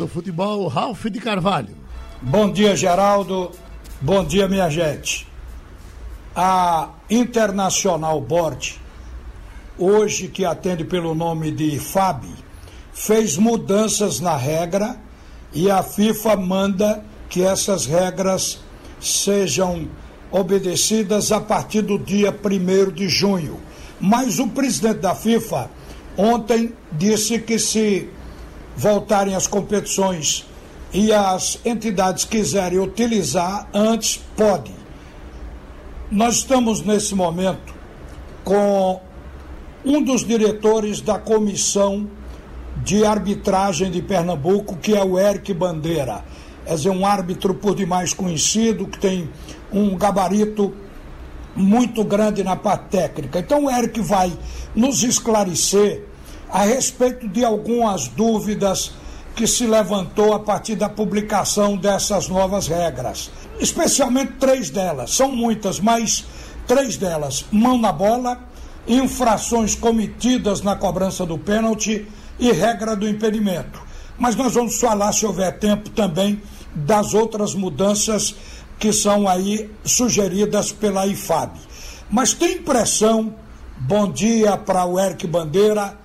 do futebol, Ralf de Carvalho. Bom dia, Geraldo. Bom dia, minha gente. A Internacional Board, hoje que atende pelo nome de FAB, fez mudanças na regra e a FIFA manda que essas regras sejam obedecidas a partir do dia 1 de junho. Mas o presidente da FIFA ontem disse que se voltarem as competições e as entidades quiserem utilizar antes, pode. Nós estamos nesse momento com um dos diretores da comissão de arbitragem de Pernambuco, que é o Eric Bandeira. É um árbitro por demais conhecido, que tem um gabarito muito grande na parte técnica. Então o Eric vai nos esclarecer a respeito de algumas dúvidas que se levantou a partir da publicação dessas novas regras. Especialmente três delas, são muitas, mas três delas: mão na bola, infrações cometidas na cobrança do pênalti e regra do impedimento. Mas nós vamos falar, se houver tempo, também das outras mudanças que são aí sugeridas pela IFAB. Mas tem impressão, bom dia para o Eric Bandeira,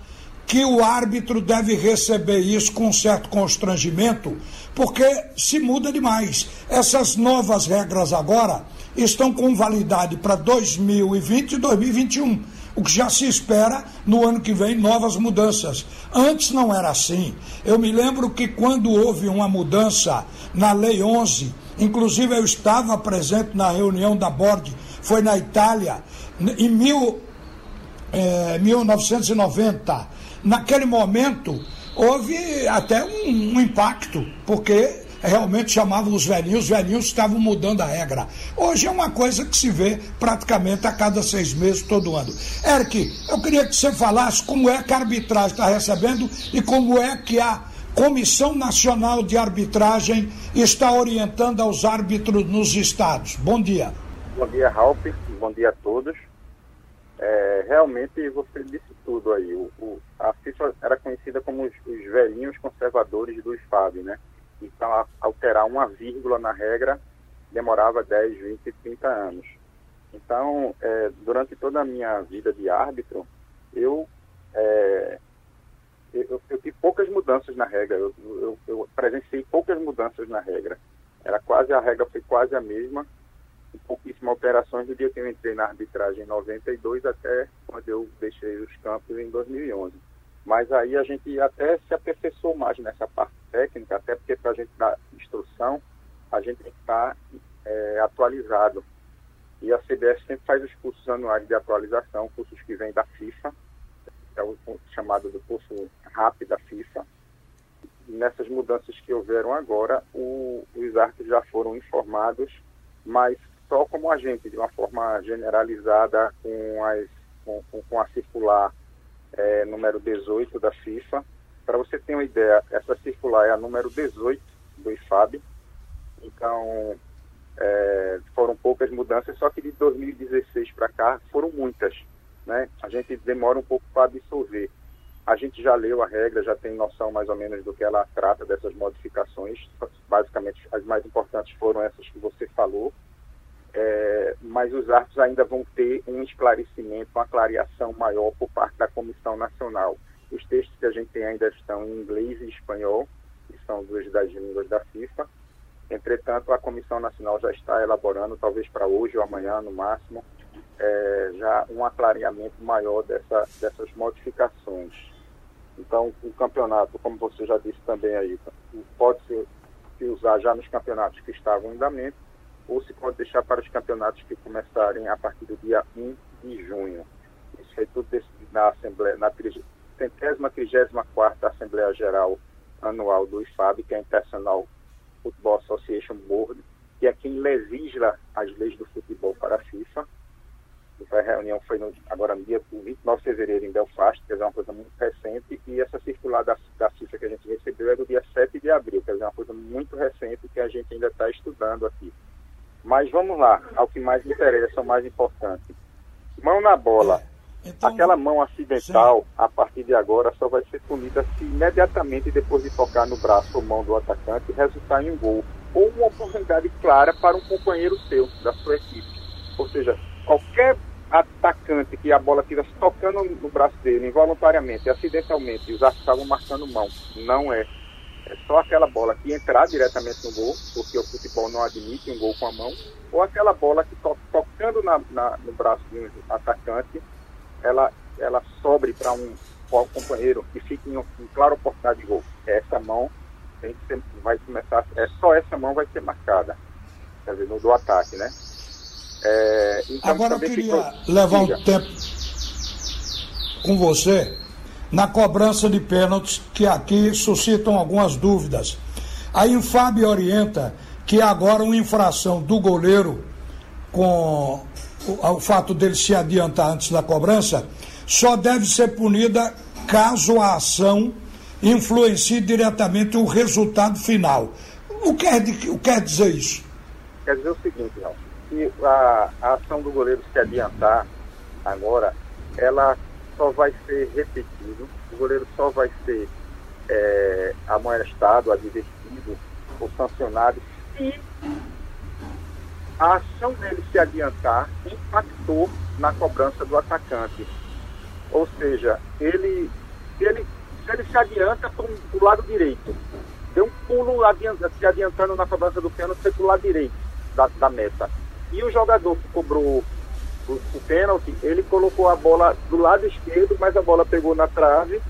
que o árbitro deve receber isso com certo constrangimento, porque se muda demais. Essas novas regras agora estão com validade para 2020 e 2021. O que já se espera no ano que vem novas mudanças. Antes não era assim. Eu me lembro que quando houve uma mudança na Lei 11, inclusive eu estava presente na reunião da Board, foi na Itália, em mil, é, 1990 naquele momento houve até um, um impacto, porque realmente chamavam os velhinhos, os velhinhos estavam mudando a regra. Hoje é uma coisa que se vê praticamente a cada seis meses, todo ano. Eric, eu queria que você falasse como é que a arbitragem está recebendo e como é que a Comissão Nacional de Arbitragem está orientando aos árbitros nos estados. Bom dia. Bom dia, Ralf. Bom dia a todos. É, realmente você disse tudo aí. O, o, a FIFA era conhecida como os, os velhinhos conservadores do SFAB, né? Então, a, alterar uma vírgula na regra demorava 10, 20, 30 anos. Então, é, durante toda a minha vida de árbitro, eu, é, eu, eu, tive poucas mudanças na regra. Eu, eu, eu presenciei poucas mudanças na regra. Era quase a regra foi quase a mesma pouquíssimas alterações do dia que eu entrei na arbitragem em 92 até quando eu deixei os campos em 2011. Mas aí a gente até se aperfeiçoou mais nessa parte técnica, até porque para a gente dar instrução, a gente tem que estar é, atualizado. E a CBS sempre faz os cursos anuais de atualização, cursos que vêm da FIFA, é o chamado do curso RAP da FIFA. nessas mudanças que houveram agora, o, os árbitros já foram informados, mas só como agente, de uma forma generalizada, com, as, com, com a circular é, número 18 da FIFA. Para você ter uma ideia, essa circular é a número 18 do IFAB. Então, é, foram poucas mudanças, só que de 2016 para cá foram muitas. Né? A gente demora um pouco para absorver. A gente já leu a regra, já tem noção mais ou menos do que ela trata dessas modificações. Basicamente, as mais importantes foram essas que você falou é, mas os árbitros ainda vão ter um esclarecimento, uma clareação maior por parte da Comissão Nacional. Os textos que a gente tem ainda estão em inglês e espanhol, que são duas das línguas da FIFA. Entretanto, a Comissão Nacional já está elaborando, talvez para hoje ou amanhã, no máximo, é, já um aclareamento maior dessa, dessas modificações. Então, o campeonato, como você já disse também aí, pode ser se usar já nos campeonatos que estavam em andamento, ou se pode deixar para os campeonatos que começarem a partir do dia 1 de junho. Isso foi tudo decidido na Assembleia, na centésima, trigésima quarta Assembleia Geral Anual do IFAB, que é a International Football Association Board, que é quem legisla as leis do futebol para a FIFA. A reunião foi no, agora no dia 29 de fevereiro em Belfast, que é uma coisa muito recente, e essa circular da, da FIFA que a gente recebeu é do dia 7 de abril, que é uma coisa muito recente que a gente ainda está estudando aqui. Mas vamos lá, ao que mais interessa, o mais importante. Mão na bola. Então, Aquela mão acidental, sim. a partir de agora, só vai ser punida se imediatamente depois de tocar no braço ou mão do atacante resultar em um gol ou uma oportunidade clara para um companheiro seu, da sua equipe. Ou seja, qualquer atacante que a bola estivesse tocando no braço dele involuntariamente, acidentalmente, e os estavam marcando mão, não é. É só aquela bola que entrar diretamente no gol, porque o futebol não admite um gol com a mão, ou aquela bola que to tocando na, na, no braço de um atacante ela, ela sobre para um, um companheiro que fique em, em clara oportunidade de gol. Essa mão tem que ser, vai começar, é só essa mão vai ser marcada, quer dizer, no do ataque, né? É, então Agora eu queria ficou... levar um tempo com você na cobrança de pênaltis, que aqui suscitam algumas dúvidas. A Infab orienta que agora uma infração do goleiro com o, fato dele se adiantar antes da cobrança, só deve ser punida caso a ação influencie diretamente o resultado final. O que, é de, o que quer dizer isso? Quer dizer o seguinte, Ralf, se a, a ação do goleiro se adiantar agora, ela só vai ser repetido, o goleiro só vai ser é, advertido ou sancionado se a ação dele se adiantar impactou na cobrança do atacante. Ou seja, ele, ele, se ele se adianta para o lado direito, deu um pulo adianta, se adiantando na cobrança do pênalti para o lado direito da, da meta. E o jogador que cobrou o, o pênalti, ele colocou a bola do lado esquerdo, mas a bola pegou na trave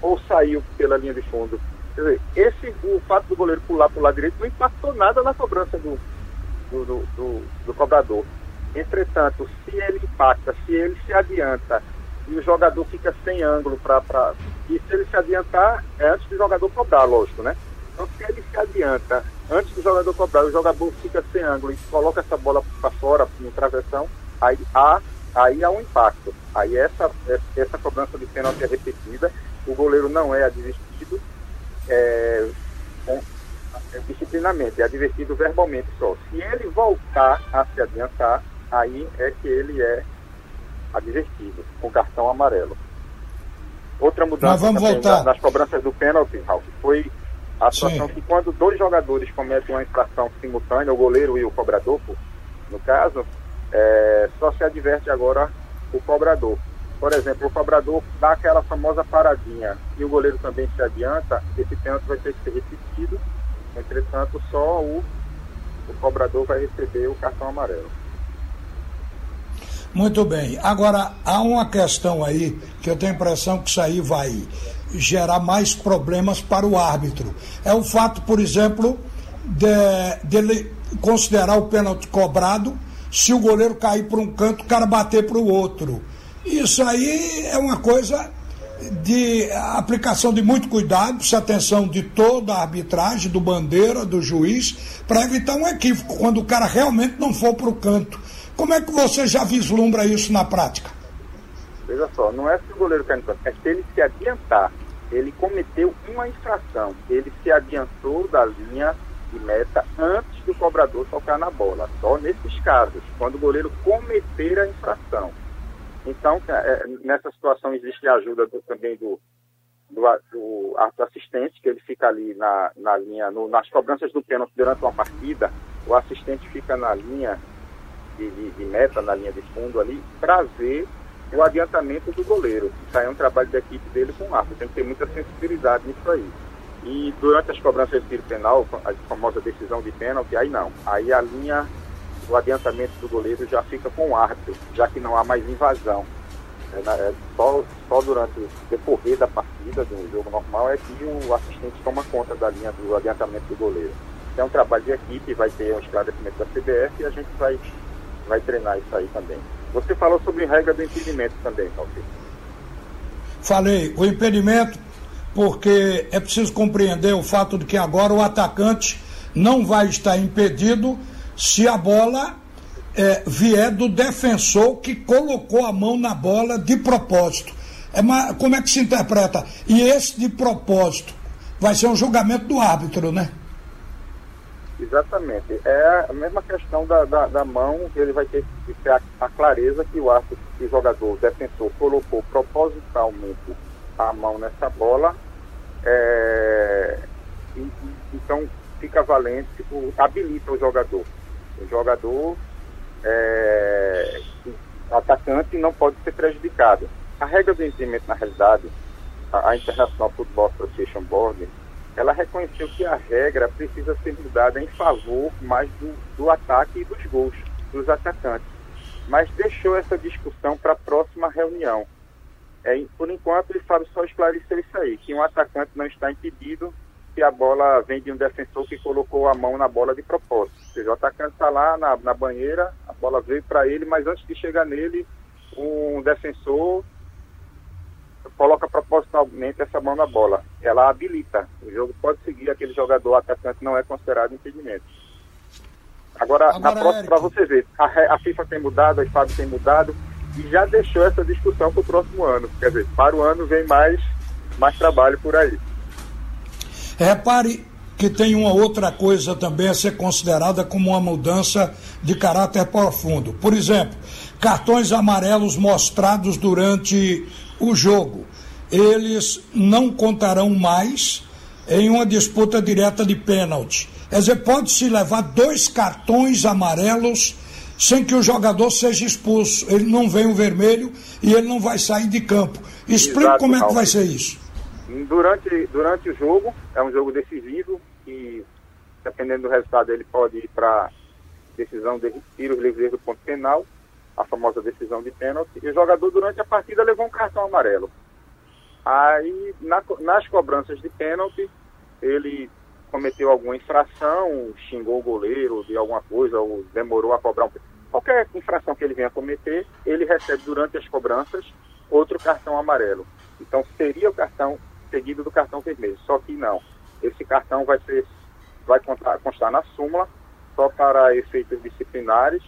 ou saiu pela linha de fundo. Quer dizer, esse, o fato do goleiro pular para o lado direito não impactou nada na cobrança do, do, do, do, do cobrador. Entretanto, se ele impacta, se ele se adianta e o jogador fica sem ângulo para. E se ele se adiantar, é antes do jogador cobrar, lógico, né? Então, se ele se adianta antes do jogador cobrar, o jogador fica sem ângulo e coloca essa bola para fora, no travessão, aí há, aí há um impacto. Aí essa, essa cobrança de pênalti é repetida, o goleiro não é advertido, é, é disciplinamento, é advertido verbalmente só. Se ele voltar a se adiantar, aí é que ele é advertido, com cartão amarelo. Outra mudança nas cobranças do pênalti, Ralf, foi a situação Sim. que quando dois jogadores cometem uma infração simultânea, o goleiro e o cobrador, no caso, é, só se adverte agora o cobrador. Por exemplo, o cobrador dá aquela famosa paradinha e o goleiro também se adianta, esse pênalti vai ter que ser repetido Entretanto, só o, o cobrador vai receber o cartão amarelo. Muito bem. Agora, há uma questão aí que eu tenho a impressão que isso aí vai gerar mais problemas para o árbitro. É o fato, por exemplo, de, dele considerar o pênalti cobrado se o goleiro cair para um canto, o cara bater para o outro. Isso aí é uma coisa de aplicação de muito cuidado, precisa atenção de toda a arbitragem, do bandeira, do juiz, para evitar um equívoco, quando o cara realmente não for para o canto. Como é que você já vislumbra isso na prática? Veja só, não é se o goleiro cai no canto, é se ele se adiantar. Ele cometeu uma infração, ele se adiantou da linha de meta antes do cobrador tocar na bola. Só nesses casos, quando o goleiro cometer a infração. Então, é, é, nessa situação existe a ajuda do, também do, do, do assistente, que ele fica ali na, na linha, no, nas cobranças do pênalti durante uma partida, o assistente fica na linha de, de, de meta, na linha de fundo ali, para ver o adiantamento do goleiro. Isso aí é um trabalho da equipe dele com o árbitro, tem que ter muita sensibilidade nisso aí. E durante as cobranças de tiro penal, a famosa decisão de pênalti, aí não. Aí a linha o adiantamento do goleiro já fica com o árbitro, já que não há mais invasão. É, é, só, só durante o decorrer da partida, do jogo normal, é que o assistente toma conta da linha do adiantamento do goleiro. É um trabalho de equipe, vai ter um esclarecimento da CBF e a gente vai, vai treinar isso aí também. Você falou sobre regra do impedimento também, Calci. Falei, o impedimento, porque é preciso compreender o fato de que agora o atacante não vai estar impedido se a bola é, vier do defensor que colocou a mão na bola de propósito. É uma, como é que se interpreta? E esse de propósito vai ser um julgamento do árbitro, né? Exatamente. É a mesma questão da, da, da mão, ele vai ter que ter a, a clareza que o árbitro, que o jogador, o defensor, colocou propositalmente a mão nessa bola. É, e, e, então fica valente, tipo, habilita o jogador. O jogador é, atacante não pode ser prejudicado. A regra do impedimento, na realidade, a, a International Football Association Board, ela reconheceu que a regra precisa ser mudada em favor mais do, do ataque e dos gols dos atacantes. Mas deixou essa discussão para a próxima reunião. É, por enquanto, ele Fábio só esclareceu isso aí, que um atacante não está impedido se a bola vem de um defensor que colocou a mão na bola de propósito. Ou seja, o atacante está lá na, na banheira, a bola veio para ele, mas antes de chegar nele, um defensor coloca propositalmente essa mão na bola. Ela habilita. O jogo pode seguir, aquele jogador atacante não é considerado impedimento. Agora, Agora na próxima, para você ver, a, a, FIFA tem mudado, a FAB tem mudado e já deixou essa discussão para o próximo ano. Quer dizer, para o ano vem mais, mais trabalho por aí. Repare que tem uma outra coisa também a ser considerada como uma mudança de caráter profundo. Por exemplo, cartões amarelos mostrados durante o jogo. Eles não contarão mais em uma disputa direta de pênalti. Quer dizer, pode-se levar dois cartões amarelos sem que o jogador seja expulso. Ele não vem o vermelho e ele não vai sair de campo. Explique como é que vai ser isso. Durante, durante o jogo, é um jogo decisivo e, dependendo do resultado, ele pode ir para decisão de tiros livres do ponto penal, a famosa decisão de pênalti. E o jogador, durante a partida, levou um cartão amarelo. Aí, na, nas cobranças de pênalti, ele cometeu alguma infração, xingou o goleiro de alguma coisa, ou demorou a cobrar um. Qualquer infração que ele venha cometer, ele recebe durante as cobranças outro cartão amarelo. Então, seria o cartão seguido do cartão vermelho. Só que não. Esse cartão vai ser vai constar, constar na súmula só para efeitos disciplinares,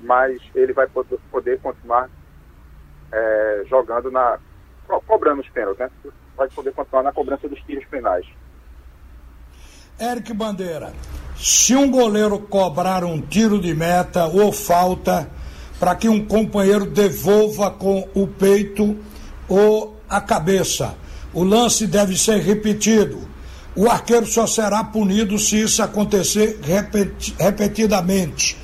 mas ele vai poder, poder continuar é, jogando na co cobrando os pênaltis, né? Vai poder continuar na cobrança dos tiros penais. Eric Bandeira, se um goleiro cobrar um tiro de meta ou falta para que um companheiro devolva com o peito ou a cabeça, o lance deve ser repetido. O arqueiro só será punido se isso acontecer repeti repetidamente.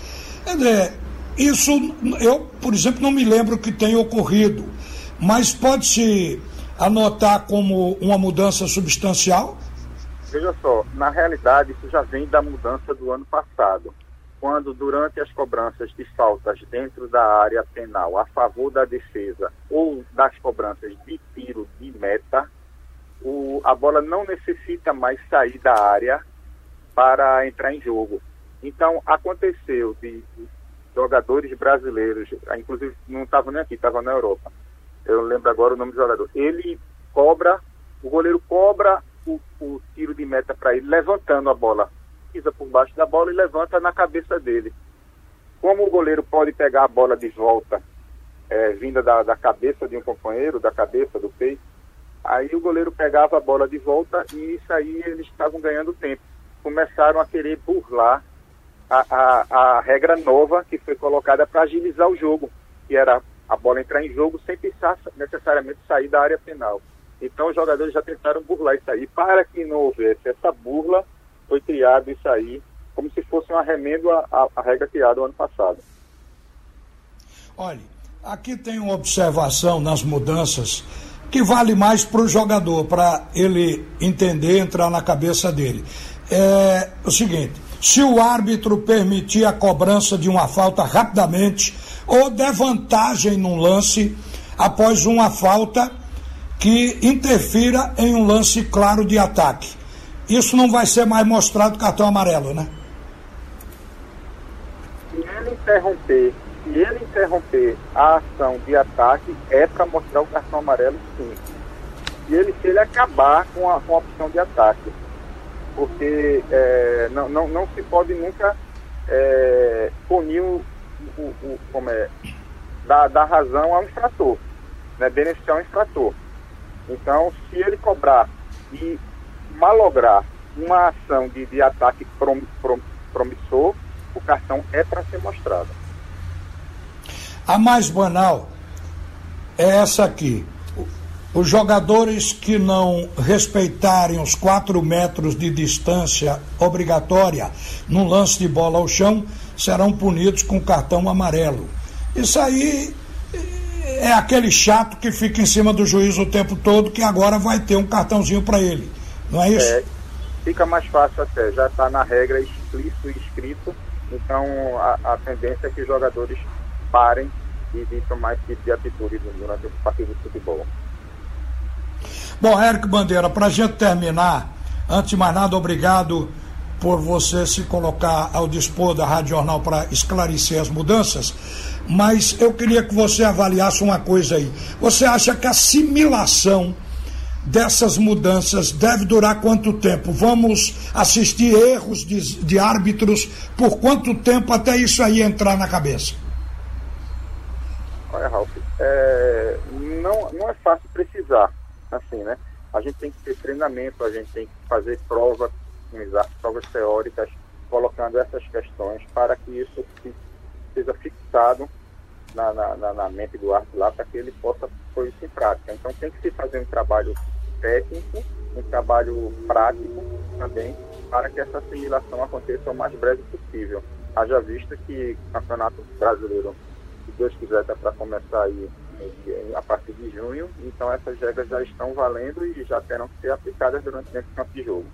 Dizer, isso eu, por exemplo, não me lembro que tenha ocorrido, mas pode-se anotar como uma mudança substancial? Veja só, na realidade isso já vem da mudança do ano passado, quando durante as cobranças de faltas dentro da área penal a favor da defesa ou das cobranças de tiro de meta, o, a bola não necessita mais sair da área para entrar em jogo. Então, aconteceu de, jogadores brasileiros, ah, inclusive não estavam nem aqui, estavam na Europa. Eu lembro agora o nome do jogador. Ele cobra, o goleiro cobra o, o tiro de meta para ele, levantando a bola. Pisa por baixo da bola e levanta na cabeça dele. Como o goleiro pode pegar a bola de volta, é, vinda da, da cabeça de um companheiro, da cabeça, do peito, Aí o goleiro pegava a bola de volta e isso aí eles estavam ganhando tempo. Começaram a querer burlar a, a, a regra nova que foi colocada para agilizar o jogo, que era a bola entrar em jogo sem precisar necessariamente sair da área penal. Então os jogadores já tentaram burlar isso aí. Para que não houvesse essa burla, foi criado isso aí, como se fosse um arremendo à, à regra criada no ano passado. Olha, aqui tem uma observação nas mudanças que vale mais para o jogador, para ele entender, entrar na cabeça dele. É o seguinte: se o árbitro permitir a cobrança de uma falta rapidamente ou der vantagem num lance após uma falta que interfira em um lance claro de ataque. Isso não vai ser mais mostrado cartão amarelo, né? Se ele interromper se ele interromper a ação de ataque, é para mostrar o cartão amarelo sim. E ele, se ele acabar com a, com a opção de ataque. Porque é, não, não, não se pode nunca é, punir o, o, o, como é, dar, dar razão ao infrator, né, beneficiar o infrator. Então, se ele cobrar e malograr uma ação de, de ataque prom, prom, promissor, o cartão é para ser mostrado. A mais banal é essa aqui. Os jogadores que não respeitarem os quatro metros de distância obrigatória no lance de bola ao chão serão punidos com cartão amarelo. Isso aí é aquele chato que fica em cima do juiz o tempo todo, que agora vai ter um cartãozinho para ele. Não é isso? É, fica mais fácil até, já está na regra explícito e escrito, então a, a tendência é que os jogadores parem e de tomar esse tipo de atitude durante o partido de futebol. Bom, Érico Bandeira, para a gente terminar, antes de mais nada, obrigado por você se colocar ao dispor da Rádio Jornal para esclarecer as mudanças, mas eu queria que você avaliasse uma coisa aí. Você acha que a assimilação dessas mudanças deve durar quanto tempo? Vamos assistir erros de, de árbitros por quanto tempo até isso aí entrar na cabeça? Olha, Ralf, é, não, não é fácil precisar assim, né? A gente tem que ter treinamento, a gente tem que fazer prova, provas teóricas, colocando essas questões para que isso seja fixado na, na, na mente do árbitro lá, para que ele possa pôr isso em prática. Então tem que se fazer um trabalho técnico, um trabalho prático também, para que essa assimilação aconteça o mais breve possível. Haja vista que o Campeonato Brasileiro, se Deus quiser, está para começar aí a partir de junho, então essas regras já estão valendo e já terão que ser aplicadas durante esse campo de jogo.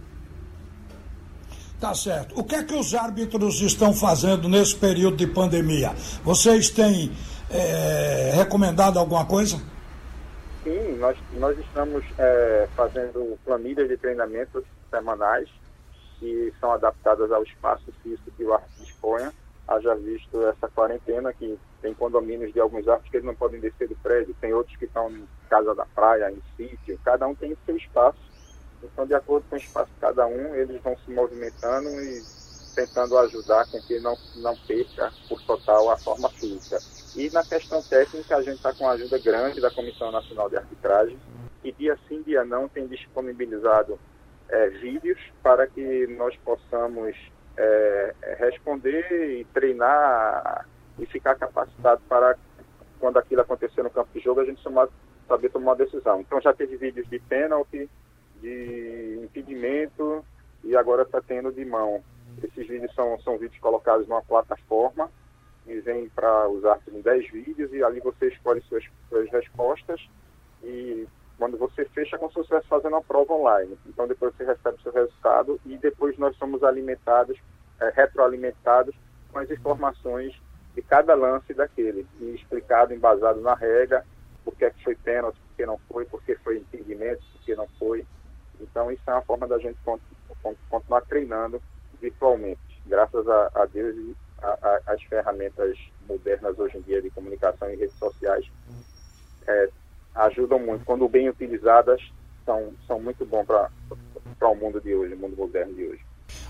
Tá certo. O que é que os árbitros estão fazendo nesse período de pandemia? Vocês têm é, recomendado alguma coisa? Sim, nós, nós estamos é, fazendo planilhas de treinamento semanais que são adaptadas ao espaço físico que o árbitro disponha haja visto essa quarentena, que tem condomínios de alguns árvores que eles não podem descer do prédio, tem outros que estão em casa da praia, em sítio, cada um tem seu espaço. Então, de acordo com o espaço de cada um, eles vão se movimentando e tentando ajudar com que não, não perca por total a forma física. E na questão técnica, a gente está com a ajuda grande da Comissão Nacional de Arbitragem, que dia sim, dia não, tem disponibilizado é, vídeos para que nós possamos é, responder e treinar e ficar capacitado para quando aquilo acontecer no campo de jogo a gente saber tomar uma decisão. Então já teve vídeos de pênalti, de impedimento e agora está tendo de mão. Esses vídeos são, são vídeos colocados numa plataforma e vem para usar em 10 vídeos e ali você escolhe suas, suas respostas e quando você fecha, é como se você estivesse fazendo uma prova online. Então, depois você recebe o seu resultado e depois nós somos alimentados, é, retroalimentados com as informações de cada lance daquele, e explicado, embasado na regra, por que, é que foi pênalti, por que não foi, por que foi impedimento, por que não foi. Então, isso é uma forma da gente continuar treinando virtualmente, graças a, a Deus e às ferramentas modernas hoje em dia de comunicação e redes sociais. É, ajudam muito. Quando bem utilizadas, são, são muito bom para o mundo de hoje, o mundo moderno de hoje.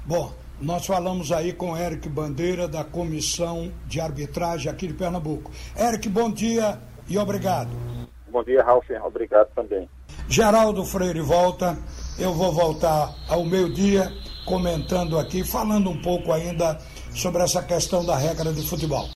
Bom, nós falamos aí com Eric Bandeira, da Comissão de Arbitragem aqui de Pernambuco. Eric, bom dia e obrigado. Bom dia, Ralf. Obrigado também. Geraldo Freire volta. Eu vou voltar ao meio-dia comentando aqui, falando um pouco ainda sobre essa questão da regra de futebol.